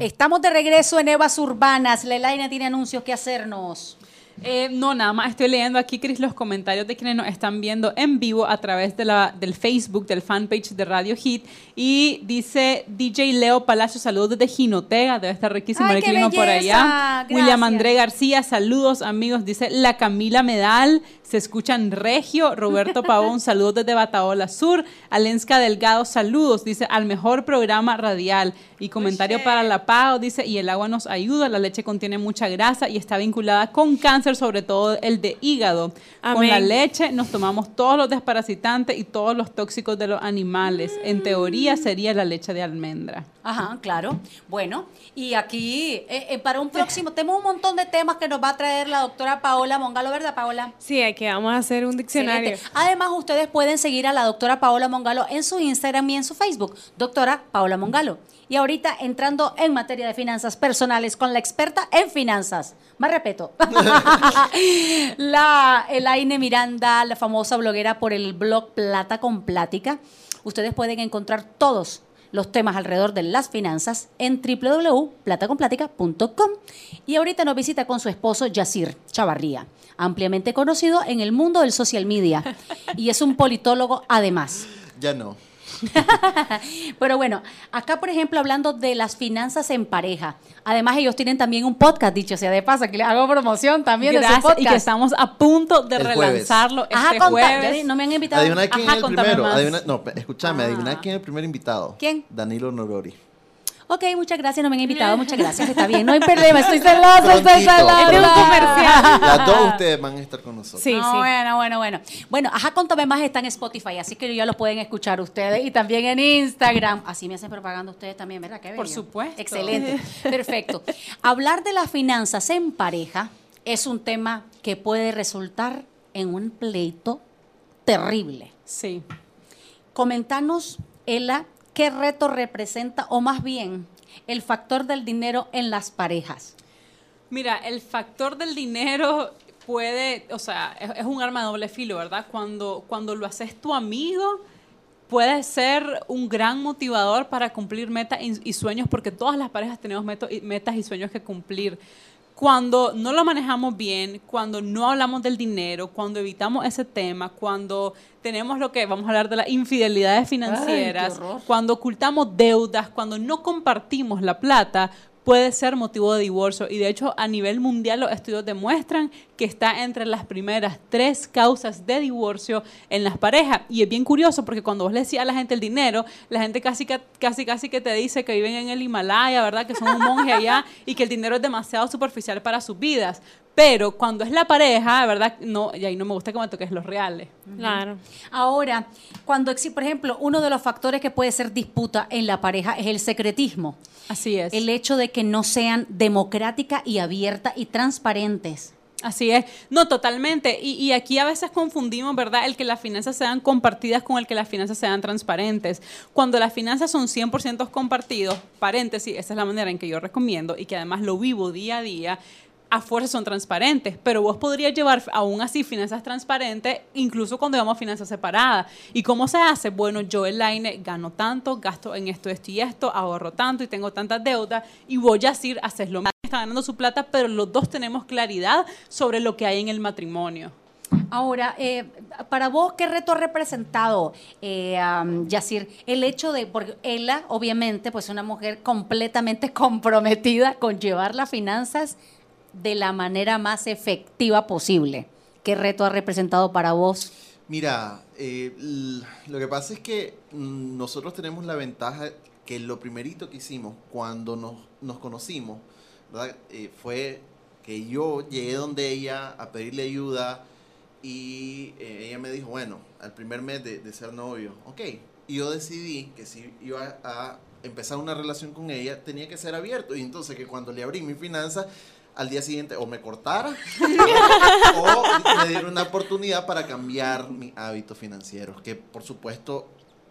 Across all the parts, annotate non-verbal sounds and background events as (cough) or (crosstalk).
Estamos de regreso en Evas Urbanas. Lelaina tiene anuncios que hacernos. Eh, no, nada más estoy leyendo aquí, Cris, los comentarios de quienes nos están viendo en vivo a través de la, del Facebook, del fanpage de Radio Hit. Y dice DJ Leo Palacio, saludos desde Jinotega, debe estar riquísimo Ay, el clima por allá. belleza, William gracias. André García, saludos amigos, dice la Camila Medal, se escuchan Regio, Roberto (laughs) Pavón, saludos desde Bataola Sur, Alenska Delgado, saludos, dice al mejor programa radial. Y comentario para la PAO, dice, y el agua nos ayuda, la leche contiene mucha grasa y está vinculada con cáncer, sobre todo el de hígado. Con la leche nos tomamos todos los desparasitantes y todos los tóxicos de los animales. En teoría sería la leche de almendra. Ajá, claro. Bueno, y aquí eh, eh, para un próximo, tenemos un montón de temas que nos va a traer la doctora Paola Mongalo, ¿verdad, Paola? Sí, aquí vamos a hacer un diccionario. Excelente. Además, ustedes pueden seguir a la doctora Paola Mongalo en su Instagram y en su Facebook, doctora Paola Mongalo. Y ahorita entrando en materia de finanzas personales con la experta en finanzas. Más respeto. (laughs) la Elaine Miranda, la famosa bloguera por el blog Plata con Plática. Ustedes pueden encontrar todos los temas alrededor de las finanzas en www.plataconplática.com. Y ahorita nos visita con su esposo Yacir Chavarría, ampliamente conocido en el mundo del social media. (laughs) Y es un politólogo además. Ya no. (laughs) Pero bueno, acá por ejemplo hablando de las finanzas en pareja. Además ellos tienen también un podcast, dicho sea de paso, que les hago promoción también de su podcast. y que estamos a punto de El jueves. relanzarlo Ajá, este conta- jueves. ya no me han invitado. Adivina quién Ajá, es el primero. Adivina- no, escúchame, Ah. adivina quién es el primer invitado. ¿Quién? Danilo Norori. Ok, muchas gracias, no me han invitado, muchas (laughs) gracias, está bien, no hay problema, estoy celosa, estoy Prontito. celosa. Este es un comercial. Las dos ustedes van a estar con nosotros. Sí, No, sí. Bueno, bueno, bueno. Bueno, ajá, contame más está en Spotify, así que ya lo pueden escuchar ustedes y también en Instagram. Así me hacen propaganda ustedes también, ¿verdad? Qué Por supuesto. Excelente, (laughs) perfecto. Hablar de las finanzas en pareja es un tema que puede resultar en un pleito terrible. Sí. Comentanos, Ela, qué reto representa, o más bien, el factor del dinero en las parejas. Mira, el factor del dinero puede, o sea, es, un arma de doble filo, ¿verdad? Cuando, cuando lo haces tu amigo, puede ser un gran motivador para cumplir metas y, sueños, porque todas las parejas tenemos metas y sueños que cumplir. Cuando no lo manejamos bien, cuando no hablamos del dinero, cuando evitamos ese tema, cuando tenemos lo que vamos a hablar de las infidelidades financieras, cuando ocultamos deudas, cuando no compartimos la plata, puede ser motivo de divorcio. Y de hecho, a nivel mundial, los estudios demuestran que está entre las primeras tres causas de divorcio en las parejas. Y es bien curioso porque cuando vos le decís a la gente el dinero, la gente casi, ca- casi, casi que te dice que viven en el Himalaya, ¿verdad? Que son un monje allá y que el dinero es demasiado superficial para sus vidas. Pero cuando es la pareja, ¿verdad? No, y ahí no me gusta que me toques los reales. Claro. Ahora, cuando existe, por ejemplo, uno de los factores que puede ser disputa en la pareja es el secretismo. Así es. El hecho de que no sean democrática y abierta y transparentes. Así es, no totalmente. Y, y aquí a veces confundimos, ¿verdad? El que las finanzas sean compartidas con el que las finanzas sean transparentes. Cuando las finanzas son 100% compartidos, paréntesis, esa es la manera en que yo recomiendo y que además lo vivo día a día, a fuerza son transparentes, pero vos podrías llevar aún así finanzas transparentes, incluso cuando llevamos finanzas separadas. ¿Y cómo se hace? Bueno, yo en Line gano tanto, gasto en esto, esto y esto, ahorro tanto y tengo tantas deudas, y voy a decir, haces lo mismo. Está ganando su plata, pero los dos tenemos claridad sobre lo que hay en el matrimonio. Ahora, eh, para vos, ¿qué reto ha representado, eh, Yacir, el hecho de, porque ella, obviamente, pues una mujer completamente comprometida con llevar las finanzas de la manera más efectiva posible? ¿Qué reto ha representado para vos? Mira, eh, lo que pasa es que mm, nosotros tenemos la ventaja que lo primerito que hicimos cuando nos, nos conocimos. Eh, fue que yo llegué donde ella a pedirle ayuda y eh, ella me dijo, bueno, al primer mes de, ser novio, ok. Y yo decidí que si iba a empezar una relación con ella, tenía que ser abierto. Y entonces que cuando le abrí mi finanzas, al día siguiente o me cortara (laughs) o me diera una oportunidad para cambiar mis hábitos financieros, que por supuesto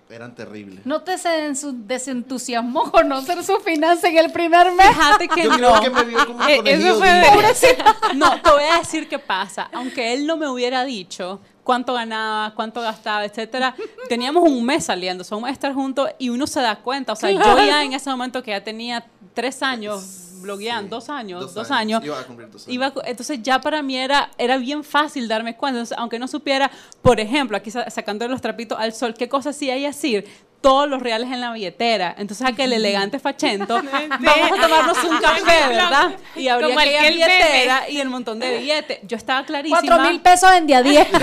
eran terribles. ¿No te se desentusiasmó conocer su finanza en el primer mes? Fíjate que Yo no. creo que me vio como Eh, eso fue de. (laughs) No, te voy a decir qué pasa. Aunque él no me hubiera dicho cuánto ganaba, cuánto gastaba, etcétera, (laughs) teníamos un mes saliendo, un mes de estar juntos y uno se da cuenta. O sea, yo ya en ese momento que ya tenía tres años blogueando, Sí, dos años, dos dos, años. años, Iba a cumplir dos años. iba entonces ya para mí era, era bien fácil darme cuenta, Entonces, aunque no supiera, por ejemplo, aquí sa- sacando los trapitos al sol, qué cosas sí hay decir, todos los reales en la billetera. Entonces aquel elegante fachento, (laughs) vamos a tomarnos un café, ¿verdad? Y abría aquella billetera y el montón de billetes. Yo estaba clarísima. Cuatro mil pesos en día 10. (laughs)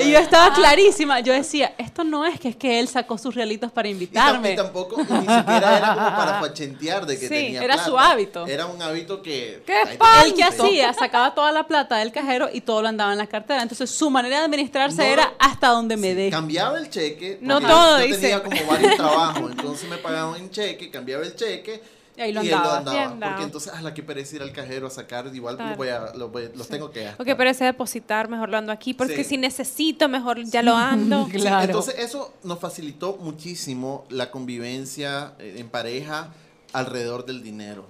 Y yo estaba clarísima. Yo decía, esto no es que es que él sacó sus realitos para invitarme. y tampoco, ni siquiera era como para (laughs) fachentear de que Sí, tenía era plata. su hábito. Era un hábito que... ¡Qué! Él que hacía, sacaba toda la plata del cajero y todo lo andaba en la cartera. Entonces su manera de administrarse No, era hasta donde me Sí, dé. Cambiaba el cheque. No porque todo, yo dice. tenía como varios trabajos, entonces me pagaban en cheque, cambiaba el cheque. Y ahí lo él andaba. Y andaba. Porque entonces, a la que perece ir al cajero a sacar, igual Claro. los, voy a, los, voy- los tengo que gastar. Ok, pero ese depositar, mejor lo ando aquí, porque Sí. si necesito, mejor ya lo ando. (laughs) Claro. entonces eso nos facilitó muchísimo la convivencia eh, en pareja alrededor del dinero.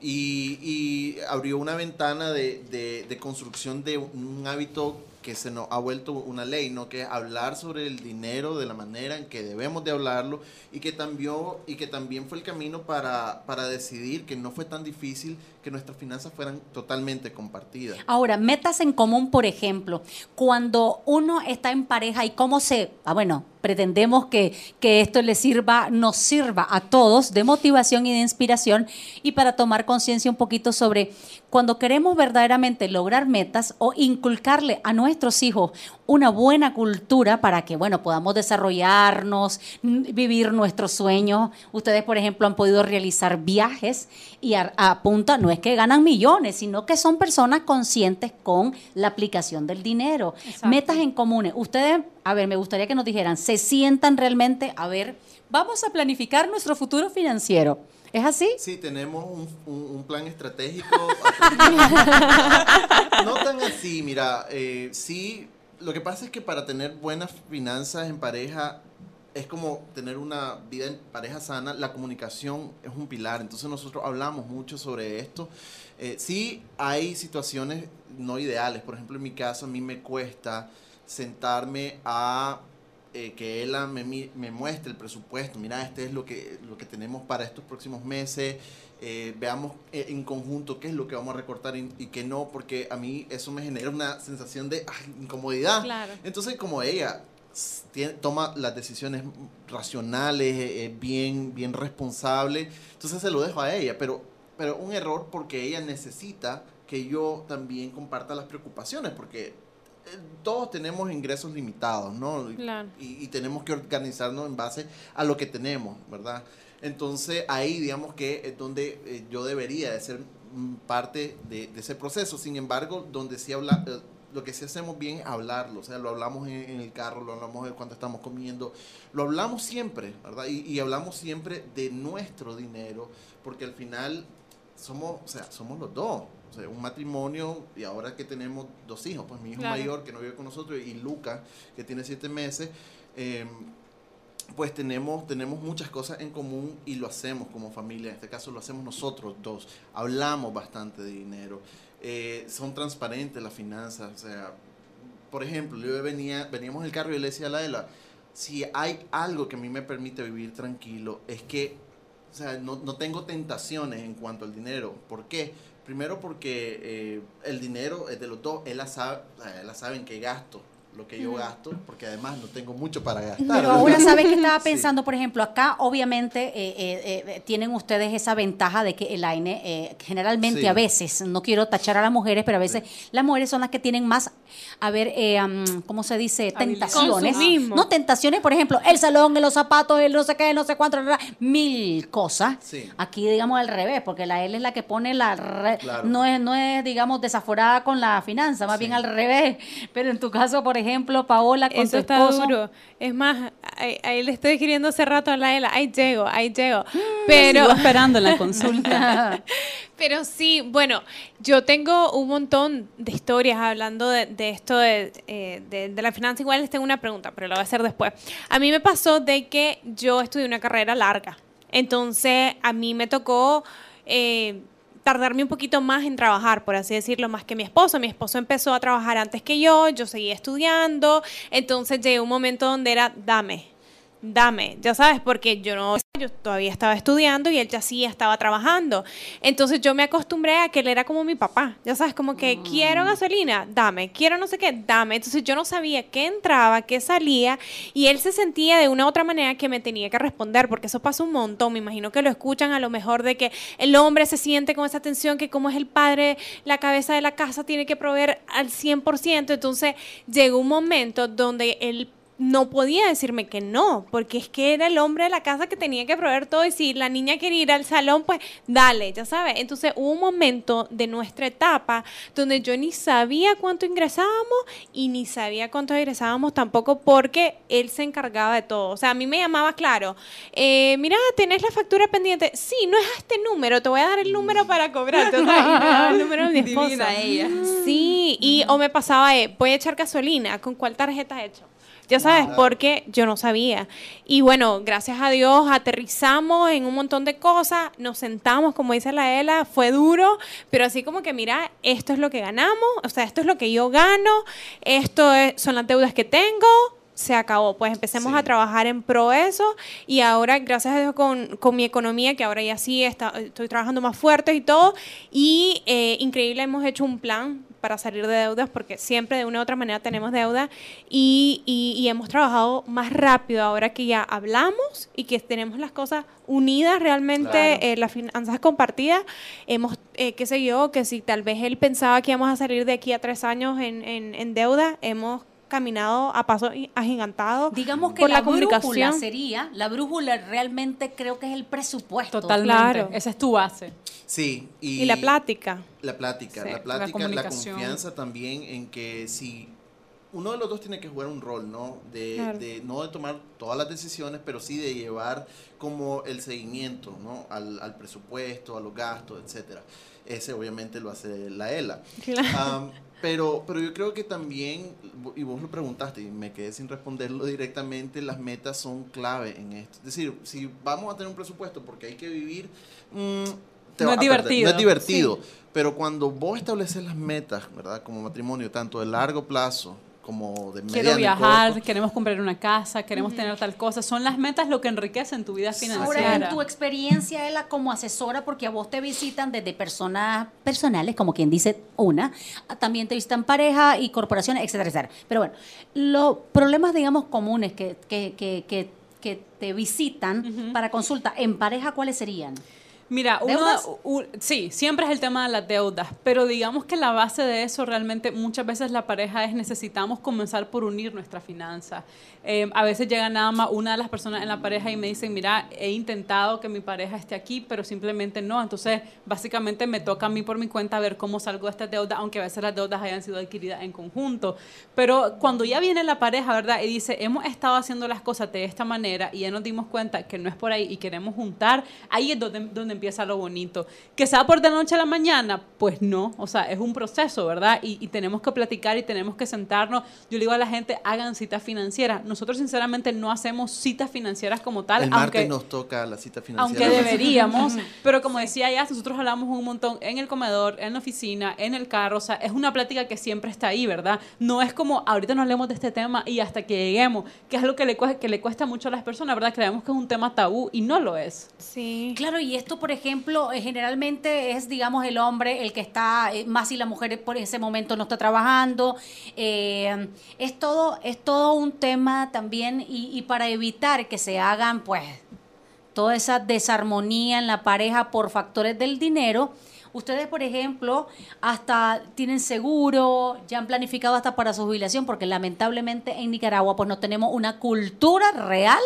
Y, y abrió una ventana de, de- de construcción de un hábito que se nos ha vuelto una ley, ¿no? Que es hablar sobre el dinero de la manera en que debemos de hablarlo y que también, y que también fue el camino para, para decidir que no fue tan difícil que nuestras finanzas fueran totalmente compartidas. Ahora, metas en común, por ejemplo, cuando uno está en pareja y cómo se, ah, bueno, pretendemos que, que esto le sirva, nos sirva a todos de motivación y de inspiración y para tomar conciencia un poquito sobre cuando queremos verdaderamente lograr metas o inculcarle a nuestros hijos una buena cultura para que, bueno, podamos desarrollarnos, vivir nuestros sueños. Ustedes, por ejemplo, han podido realizar viajes y a, a punta, no es que ganan millones, sino que son personas conscientes con la aplicación del dinero. Exacto. Metas en comunes. Ustedes, a ver, me gustaría que nos dijeran, ¿se sientan realmente, a ver, vamos a planificar nuestro futuro financiero? ¿Es así? Sí, tenemos un, un- un plan estratégico. (laughs) no tan así, mira, eh, sí, lo que pasa es que para tener buenas finanzas en pareja es como tener una vida en pareja sana, la comunicación es un pilar, entonces nosotros hablamos mucho sobre esto. Eh, sí hay situaciones no ideales, por ejemplo en mi caso a mí me cuesta sentarme a eh, que él me, me muestre el presupuesto. Mira, este es lo que, lo que tenemos para estos próximos meses. Eh, veamos eh, en conjunto qué es lo que vamos a recortar y, y qué no, porque a mí eso me genera una sensación de ay, incomodidad. Claro. Entonces, como ella tiene- toma las decisiones racionales, eh, eh, bien, bien responsable, entonces se lo dejo a ella, pero, pero un error porque ella necesita que yo también comparta las preocupaciones, porque todos tenemos ingresos limitados, ¿no? Claro. Y, y tenemos que organizarnos en base a lo que tenemos, ¿verdad? Entonces ahí digamos que es donde eh, yo debería de ser mm, parte de, de ese proceso. Sin embargo, donde sí habla, eh, lo que sí hacemos bien es hablarlo, o sea, lo hablamos en, en el carro, lo hablamos cuando estamos comiendo, lo hablamos siempre, ¿verdad? Y, y hablamos siempre de nuestro dinero, porque al final somos, o sea, somos los dos. O sea, un matrimonio y ahora que tenemos dos hijos, pues mi hijo Claro. mayor que no vive con nosotros y Luca que tiene siete meses, eh, pues tenemos, tenemos muchas cosas en común y lo hacemos como familia. En este caso lo hacemos nosotros dos. Hablamos bastante de dinero. Eh, son transparentes las finanzas. O sea, por ejemplo, yo venía, veníamos en el carro y le decía a la Ela, si hay algo que a mí me permite vivir tranquilo, es que o sea, no, no tengo tentaciones en cuanto al dinero. ¿Por qué? Primero porque eh, el dinero es de los dos. Él la sabe, la sabe en qué gasto lo que yo gasto, porque además no tengo mucho para gastar. Pero ahora, (laughs) ¿sabes qué estaba Sí. pensando? Por ejemplo, acá obviamente eh, eh, eh, tienen ustedes esa ventaja de que el AINE, eh, generalmente Sí. a veces, no quiero tachar a las mujeres, pero a veces las mujeres son las que tienen más, a ver, eh, am, ¿cómo se dice? Habilidad. Tentaciones. Consumismo. No, tentaciones, por ejemplo, el salón, los zapatos, el no sé qué, no sé cuánto, mil cosas. Sí. Aquí, digamos, al revés, porque la L es la que pone la... re- Claro. no, es, no es, digamos, desaforada con la finanza, más Sí. bien al revés. Pero en tu caso, por ejemplo, Paola, con Eso tu está esposo... duro. Es más, ahí, ahí le estoy escribiendo hace rato a la Ela, ahí llego, ahí llego. Sigo Pero, esperando en la (laughs) consulta. (laughs) pero sí, bueno, yo tengo un montón de historias hablando de, de esto de, eh, de- de la finanza. Igual les tengo una pregunta, pero la voy a hacer después. A mí me pasó de que yo estudié una carrera larga. Entonces, a mí me tocó eh, tardarme un poquito más en trabajar, por así decirlo, más que mi esposo. Mi esposo empezó a trabajar antes que yo, yo seguía estudiando. Entonces, llegué a un momento donde era, dame, dame, ya sabes, porque yo no, yo todavía estaba estudiando y él ya sí estaba trabajando. Entonces yo me acostumbré a que él era como mi papá, ya sabes, como que quiero gasolina, dame, quiero no sé qué, dame. Entonces yo no sabía qué entraba, qué salía y él se sentía de una u otra manera que me tenía que responder, porque eso pasa un montón, me imagino que lo escuchan a lo mejor de que el hombre se siente con esa tensión que como es el padre, la cabeza de la casa tiene que proveer al 100%, entonces llegó un momento donde él no podía decirme que no, porque es que era el hombre de la casa que tenía que proveer todo y si la niña quería ir al salón, pues dale, ya sabes. Entonces hubo un momento de nuestra etapa donde yo ni sabía cuánto ingresábamos y ni sabía cuánto egresábamos tampoco porque él se encargaba de todo. O sea, a mí me llamaba claro, eh, mira, tenés la factura pendiente. Sí, no es a este número, te voy a dar el número para cobrar. Y me daba el número de mi esposo. (laughs) Divina ella. Sí, y o me pasaba, eh, voy a echar gasolina, ¿con cuál tarjeta he hecho? Ya sabes, Claro. porque yo no sabía. Y bueno, gracias a Dios aterrizamos en un montón de cosas, nos sentamos, como dice la Ela, fue duro, pero así como que mira, esto es lo que ganamos, o sea, esto es lo que yo gano, esto es- son las deudas que tengo, se acabó. Pues empecemos Sí. a trabajar en pro eso y ahora, gracias a Dios, con, con mi economía, que ahora ya sí está, estoy trabajando más fuerte y todo, y eh, increíble, hemos hecho un plan para salir de deudas, porque siempre de una u otra manera tenemos deuda, y, y- y hemos trabajado más rápido ahora que ya hablamos y que tenemos las cosas unidas realmente, Claro. eh, las finanzas compartidas, hemos, eh, qué sé yo, que si tal vez él pensaba que íbamos a salir de aquí a tres años en, en- en deuda, hemos caminado a paso i- agigantado Digamos que por la, la brújula sería, la brújula realmente creo que es el presupuesto. Totalmente. Claro. Esa es tu base. Sí, y, Y la plática. La plática, Sí, la plática, la, confianza también en que si uno de los dos tiene que jugar un rol, ¿no? De, Claro. de no de tomar todas las decisiones, pero sí de llevar como el seguimiento, ¿no? Al, al presupuesto, a los gastos, etcétera. Ese obviamente lo hace la ELA. Claro. Pero, pero yo creo que también, y vos lo preguntaste y me quedé sin responderlo directamente, las metas son clave en esto. Es decir, si vamos a tener un presupuesto porque hay que vivir, mm, te No es divertido. No es divertido. Pero cuando vos estableces las metas, ¿verdad? Como matrimonio, tanto de largo plazo como de mediano Quiero viajar, corto, queremos comprar una casa, queremos tener tal cosa. Son las metas lo que enriquecen tu vida Ahora, financiera. en tu experiencia, Ela, como asesora, porque a vos te visitan desde personas personales, como quien dice una, también te visitan pareja y corporaciones, etcétera, etcétera. Pero bueno, los problemas, digamos, comunes que, que, que, que, que te visitan para consulta, en pareja, ¿cuáles serían? Mira, uno, ¿Deudas? sí, siempre es el tema de las deudas, pero digamos que la base de eso realmente muchas veces la pareja es necesitamos comenzar por unir nuestra finanza. Eh, a veces llega nada más una de las personas en la pareja y me dicen, mira, he intentado que mi pareja esté aquí, pero simplemente no. Entonces, básicamente me toca a mí por mi cuenta ver cómo salgo de esta deuda, aunque a veces las deudas hayan sido adquiridas en conjunto. Pero cuando ya viene la pareja, ¿verdad? Y dice, hemos estado haciendo las cosas de esta manera y ya nos dimos cuenta que no es por ahí y queremos juntar, ahí es donde, donde empieza lo bonito. Que sea por de noche a la mañana, pues no, o sea, es un proceso, ¿verdad? Y, y tenemos que platicar y tenemos que sentarnos. Yo le digo a la gente, hagan citas financieras. Nosotros sinceramente no hacemos citas financieras como tal, El martes aunque nos toca la cita aunque financiera. deberíamos, (laughs) pero como decía ya, nosotros hablamos un montón en el comedor, en la oficina, en el carro, o sea, es una plática que siempre está ahí, ¿verdad? No es como ahorita no hablemos de este tema y hasta que lleguemos, que es algo que le, cuesta, que le cuesta mucho a las personas, ¿verdad? Creemos que es un tema tabú y no lo es. Sí. Claro, y esto, por ejemplo, eh, generalmente es, digamos, el hombre el que está, eh, más si la mujer por ese momento no está trabajando. eh, es, todo, es todo un tema también, y, y para evitar que se hagan, pues, toda esa desarmonía en la pareja por factores del dinero, ustedes, por ejemplo, hasta tienen seguro, ya han planificado hasta para su jubilación, porque lamentablemente en Nicaragua pues no tenemos una cultura real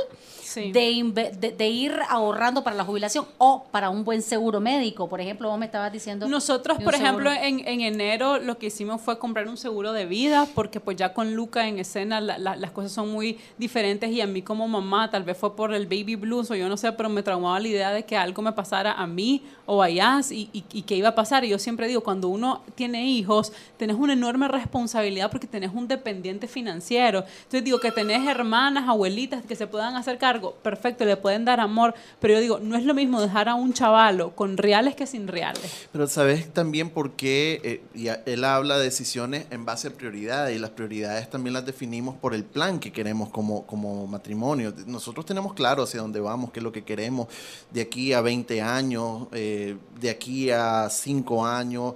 Sí. de, de- de ir ahorrando para la jubilación o para un buen seguro médico. Por ejemplo, vos me estabas diciendo... Nosotros, por ejemplo, en, en enero lo que hicimos fue comprar un seguro de vida, porque pues ya con Luca en escena la- la- las cosas son muy diferentes y a mí como mamá, tal vez fue por el baby blues o yo no sé, pero me traumaba la idea de que algo me pasara a mí o a Yas y, y, y que iba a pasar. Y yo siempre digo, cuando uno tiene hijos, tenés una enorme responsabilidad porque tenés un dependiente financiero. Entonces digo que tenés hermanas, abuelitas que se puedan hacer cargo, perfecto, le pueden dar amor, pero yo digo, no es lo mismo dejar a un chavalo con reales que sin reales. Pero sabes también por qué eh, y él habla de decisiones en base a prioridades y las prioridades también las definimos por el plan que queremos como, como matrimonio. Nosotros tenemos claro hacia dónde vamos, qué es lo que queremos de aquí a 20 años, eh, de aquí a 5 años,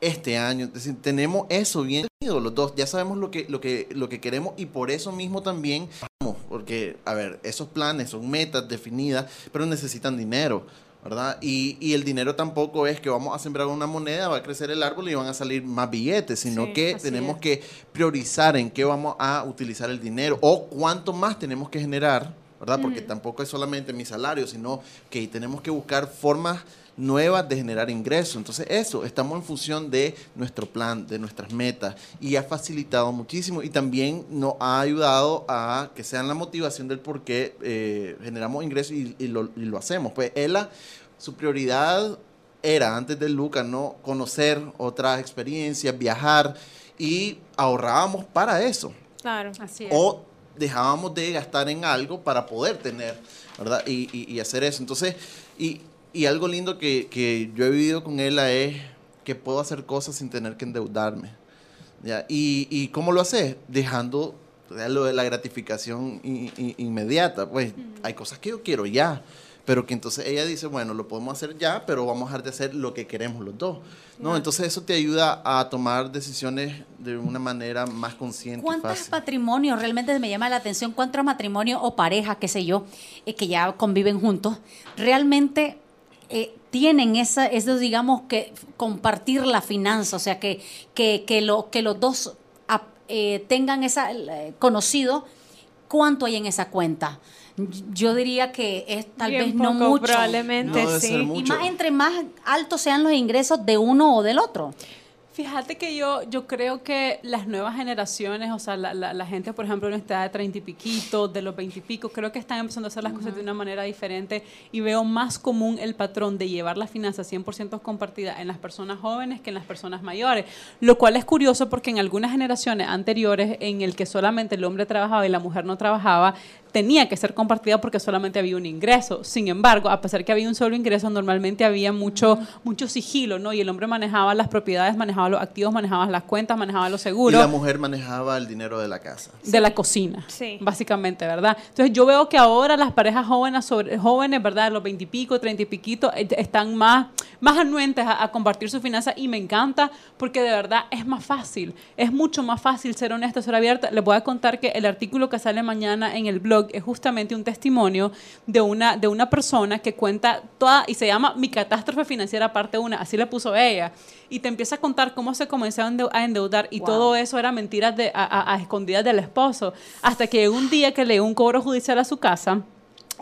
este año. Es decir, tenemos eso bien definido los dos. Ya sabemos lo que, lo que, lo que queremos y por eso mismo también vamos, porque, a ver, esos planes son metas definidas, pero necesitan dinero. ¿verdad? Y, y el dinero tampoco es que vamos a sembrar una moneda, va a crecer el árbol y van a salir más billetes, sino Sí, que tenemos es. que priorizar en qué vamos a utilizar el dinero o cuánto más tenemos que generar, ¿verdad? Porque tampoco es solamente mi salario, sino que tenemos que buscar formas nuevas de generar ingresos. Entonces eso, estamos en función de nuestro plan, de nuestras metas y ha facilitado muchísimo y también nos ha ayudado a que sean la motivación del por qué eh, generamos ingresos y, y lo, y lo hacemos. Pues ella, su prioridad era antes de Luca, ¿no? Conocer otras experiencias, viajar y ahorrábamos para eso. Claro. Así es. O dejábamos de gastar en algo para poder tener, ¿verdad? Y, y- y hacer eso. Entonces, y, y algo lindo que, que yo he vivido con ella es que puedo hacer cosas sin tener que endeudarme. ¿ya? Y, y cómo lo haces? Dejando lo de la gratificación i- i- inmediata. Pues hay cosas que yo quiero ya. Pero que entonces ella dice, bueno, lo podemos hacer ya, pero vamos a dejar de hacer lo que queremos los dos. ¿no? Entonces eso te ayuda a tomar decisiones de una manera más consciente ¿Cuántos matrimonios, realmente me llama la atención, cuántos matrimonios o parejas, qué sé yo, eh, que ya conviven juntos, realmente eh, tienen esa, eso, digamos, que compartir la finanza, o sea, que, que, que, lo, que los dos eh, tengan esa, eh, conocido cuánto hay en esa cuenta. Yo diría que es tal Bien vez no mucho. Probablemente No, sí. Y más entre más altos sean los ingresos de uno o del otro. Fíjate que yo, yo creo que las nuevas generaciones, o sea, la, la- la gente, por ejemplo, en esta edad de treinta y piquito, de los veintipico, creo que están empezando a hacer las cosas de una manera diferente y veo más común el patrón de llevar la finanza 100% compartida en las personas jóvenes que en las personas mayores, lo cual es curioso porque en algunas generaciones anteriores en el que solamente el hombre trabajaba y la mujer no trabajaba, tenía que ser compartida porque solamente había un ingreso. Sin embargo, a pesar que había un solo ingreso, normalmente había mucho, mucho sigilo, ¿no? Y el hombre manejaba las propiedades, manejaba los activos, manejaba las cuentas, manejaba los Y seguros la mujer manejaba el dinero de la casa. de la cocina, Sí. básicamente, ¿verdad? Entonces yo veo que ahora las parejas jóvenes, sobre, jóvenes, ¿verdad? Los veintipico, treinta y piquito, eh, están más, más anuentes a, a compartir su finanza y me encanta porque de verdad es más fácil, es mucho más fácil ser honesto, ser abierta. Les voy a contar que el artículo que sale mañana en el blog es justamente un testimonio de una, de una persona que cuenta toda, y se llama Mi catástrofe financiera parte 1, así le puso ella, y te empieza a contar cómo se comenzó a endeu- a endeudar y Wow. todo eso era mentiras de, a, a- a escondidas del esposo. Hasta que un día que le dio un cobro judicial a su casa.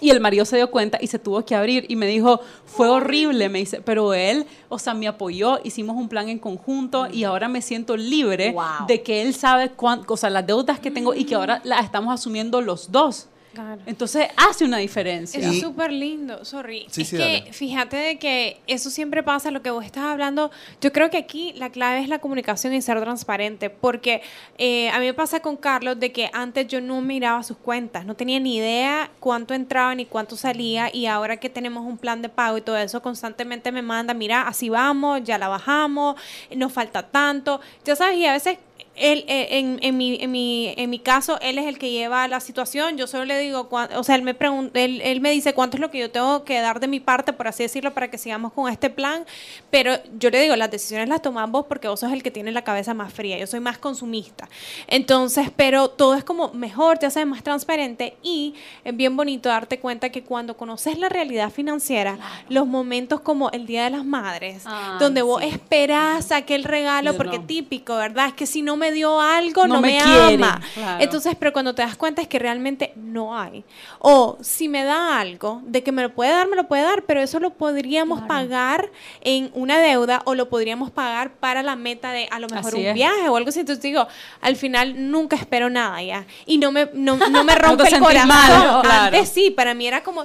Y el marido se dio cuenta y se tuvo que abrir y me dijo, fue horrible, me dice, pero él, o sea, me apoyó, hicimos un plan en conjunto y ahora me siento libre Wow. de que él sabe cuánto, o sea, las deudas que tengo y que ahora las estamos asumiendo los dos. Claro. Entonces hace una diferencia. Es súper lindo, sorry. Sí, es sí, que dale. fíjate de que eso siempre pasa, lo que vos estás hablando. Yo creo que aquí la clave es la comunicación y ser transparente, porque eh, a mí me pasa con Carlos de que antes yo no miraba sus cuentas, no tenía ni idea cuánto entraba ni cuánto salía, y ahora que tenemos un plan de pago y todo eso, constantemente me manda, mira, así vamos, ya la bajamos, nos falta tanto, ya sabes, y a veces él, eh, en, en, mi, en, mi, en mi caso, él es el que lleva la situación. Yo solo le digo, o sea, él me, pregunta, él, él me dice cuánto es lo que yo tengo que dar de mi parte, por así decirlo, para que sigamos con este plan. Pero yo le digo, las decisiones las tomamos vos porque vos sos el que tiene la cabeza más fría. Yo soy más consumista. Entonces, pero todo es como mejor, te hace más transparente y es bien bonito darte cuenta que cuando conoces la realidad financiera, los momentos como el Día de las Madres, donde vos sí. esperás aquel regalo, Yo porque no. típico, ¿verdad? Es que si no me dio algo, no, No me me, ama. claro. Entonces, pero cuando te das cuenta es que realmente no hay. O si me da algo, de que me lo puede dar, me lo puede dar, pero eso lo podríamos pagar en una deuda o lo podríamos pagar para la meta de a lo mejor Así un es. viaje o algo así. Entonces digo, al final nunca espero nada ya. Y no me, no, no me (laughs) rompe el corazón. mal, claro. Antes sí, para mí era como.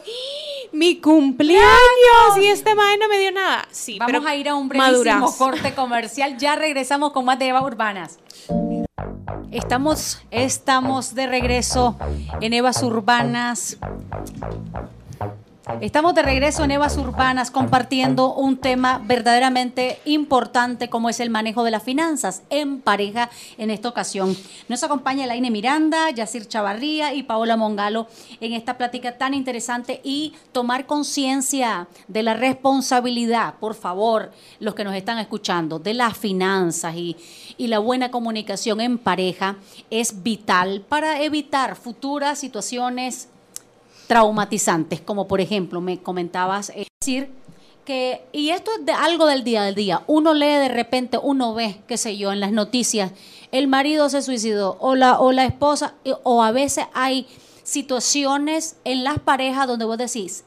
Mi cumpleaños y este mae no me dio nada. Sí, Vamos pero a ir a un brevísimo corte comercial. Ya regresamos con más de Eva Urbanas. Estamos, estamos de regreso en Evas Urbanas. Estamos de regreso en Evas Urbanas compartiendo un tema verdaderamente importante como es el manejo de las finanzas en pareja en esta ocasión. Nos acompaña Elaine Miranda, Yacir Chavarría y Paola Mongalo en esta plática tan interesante y tomar conciencia de la responsabilidad, por favor, los que nos están escuchando, de las finanzas y, y la buena comunicación en pareja es vital para evitar futuras situaciones traumatizantes, como por ejemplo me comentabas, es decir, que, y esto es de algo del día del día, uno lee de repente, uno ve, qué sé yo, en las noticias, el marido se suicidó o la, o la esposa, eh, o a veces hay situaciones en las parejas donde vos decís,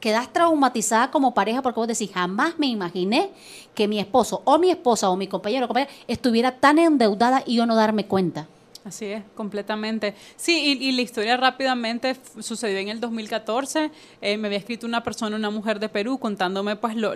quedas traumatizada como pareja porque vos decís, jamás me imaginé que mi esposo o mi esposa o mi compañero o compañera estuviera tan endeudada y yo no darme cuenta. Así es, completamente. Sí, y, y la historia rápidamente sucedió en el 2014. Eh, me había escrito una persona, una mujer de Perú, contándome pues lo,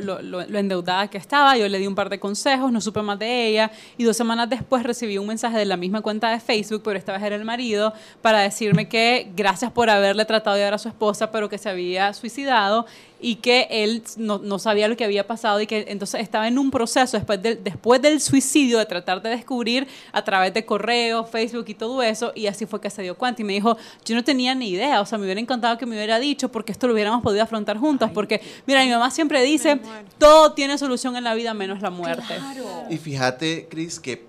endeudada que estaba. Yo le di un par de consejos, no supe más de ella. Y dos semanas después recibí un mensaje de la misma cuenta de Facebook, pero esta vez era el marido, para decirme que gracias por haberle tratado de dar a su esposa, pero que se había suicidado y que él no, no sabía lo que había pasado y que entonces estaba en un proceso después del, después del suicidio de tratar de descubrir a través de correo, Facebook y todo eso y así fue que se dio cuenta y me dijo, yo no tenía ni idea, o sea, me hubiera encantado que me hubiera dicho porque esto lo hubiéramos podido afrontar juntos, porque mira, mi mamá siempre dice, todo tiene solución en la vida menos la muerte. Y fíjate, Cris, que,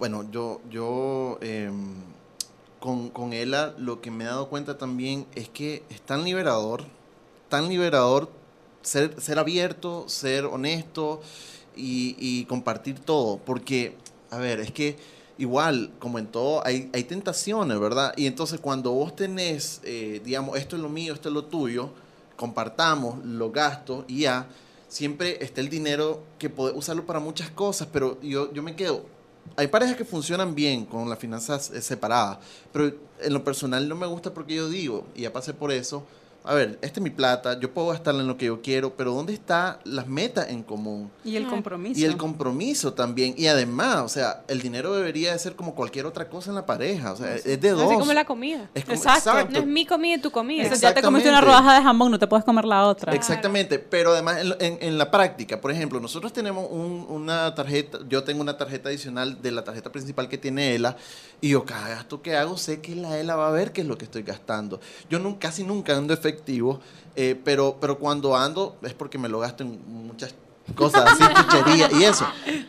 bueno, yo, yo em, con, con Ela lo que me he dado cuenta también es que es tan liberador, tan liberador ser, ser abierto, ser honesto y, compartir todo. Porque, a ver, es que igual, como en todo, hay, hay tentaciones, ¿verdad? Y entonces cuando vos tenés, eh, digamos, esto es lo mío, esto es lo tuyo, compartamos los gastos y ya, siempre está el dinero que puede usarlo para muchas cosas, pero yo, yo me quedo. Hay parejas que funcionan bien con las finanzas eh, separadas, pero en lo personal no me gusta porque yo digo, y ya pasé por eso, a ver, esta es mi plata, yo puedo gastarla en lo que yo quiero, pero ¿dónde están las metas en común? Y el compromiso. Y el compromiso también. Y además, o sea, el dinero debería de ser como cualquier otra cosa en la pareja. O sea, es de dos. Así como la comida. Es como- Exacto. No es mi comida y tu comida. Ya te comiste una rodaja de jamón, no te puedes comer la otra. Exactamente, pero además en, en- en la práctica, por ejemplo, nosotros tenemos un- una tarjeta, yo tengo una tarjeta adicional de la tarjeta principal que tiene ELA, y yo cada gasto que hago sé que la ELA va a ver qué es lo que estoy gastando. Yo nun- casi nunca ando efectivo, eh, pero, pero cuando ando es porque me lo gasto en muchas cosas así, (laughs) chuchería y eso.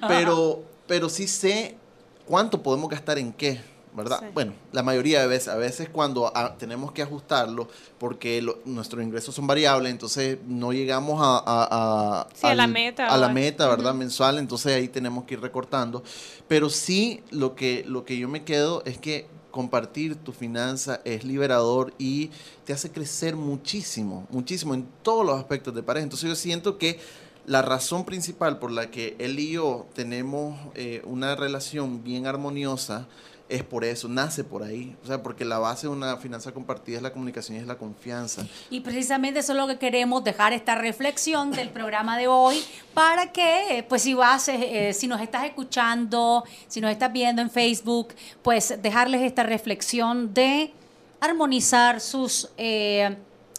Pero, pero sí sé cuánto podemos gastar en qué. ¿Verdad? Sí. Bueno, la mayoría de veces, a veces cuando ah, tenemos que ajustarlo porque lo- nuestros ingresos son variables, entonces no llegamos a, a- a- Sí, la meta, a la ¿verdad? meta, ¿verdad? Mensual, entonces ahí tenemos que ir recortando. Pero sí, lo que, lo que yo me quedo es que compartir tu finanza es liberador y te hace crecer muchísimo, muchísimo en todos los aspectos de pareja. Entonces yo siento que la razón principal por la que él y yo tenemos eh, una relación bien armoniosa es por eso, nace por ahí. O sea, porque la base de una finanza compartida es la comunicación y es la confianza. Y precisamente eso es lo que queremos, dejar esta reflexión del programa de hoy para que, eh, pues si vas, eh, eh, si nos estás escuchando, si nos estás viendo en Facebook, pues dejarles esta reflexión de armonizar sus...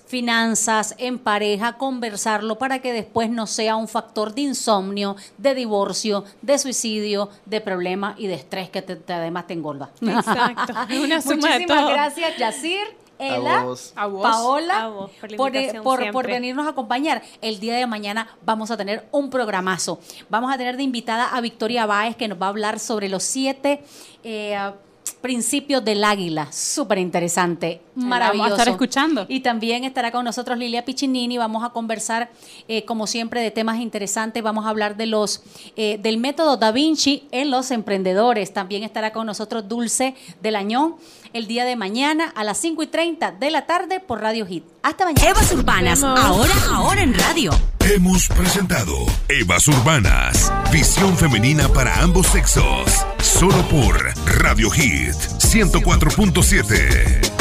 finanzas, en pareja, conversarlo para que después no sea un factor de insomnio, de divorcio, de suicidio, de problema y de estrés que te, te- además te engorda. Exacto. (laughs) Una suma de Muchísimas todo. gracias, Yacir. Ela. A vos. Paola, A vos, por la por, eh, por- por venirnos a acompañar. El día de mañana vamos a tener un programazo. Vamos a tener de invitada a Victoria Báez, que nos va a hablar sobre los siete eh, principios del águila. Súper interesante, vamos a maravilloso. estar escuchando. Y también estará con nosotros Lilia Piccinini. Vamos a conversar, eh, como siempre, de temas interesantes. Vamos a hablar de los eh, del método Da Vinci en los emprendedores. También estará con nosotros Dulce del Añón el día de mañana a las 5 y 30 de la tarde por Radio Hit. Hasta mañana. Evas Urbanas, ahora, ahora en radio. Hemos presentado Evas Urbanas, visión femenina para ambos sexos, solo por Radio Hit 104.7.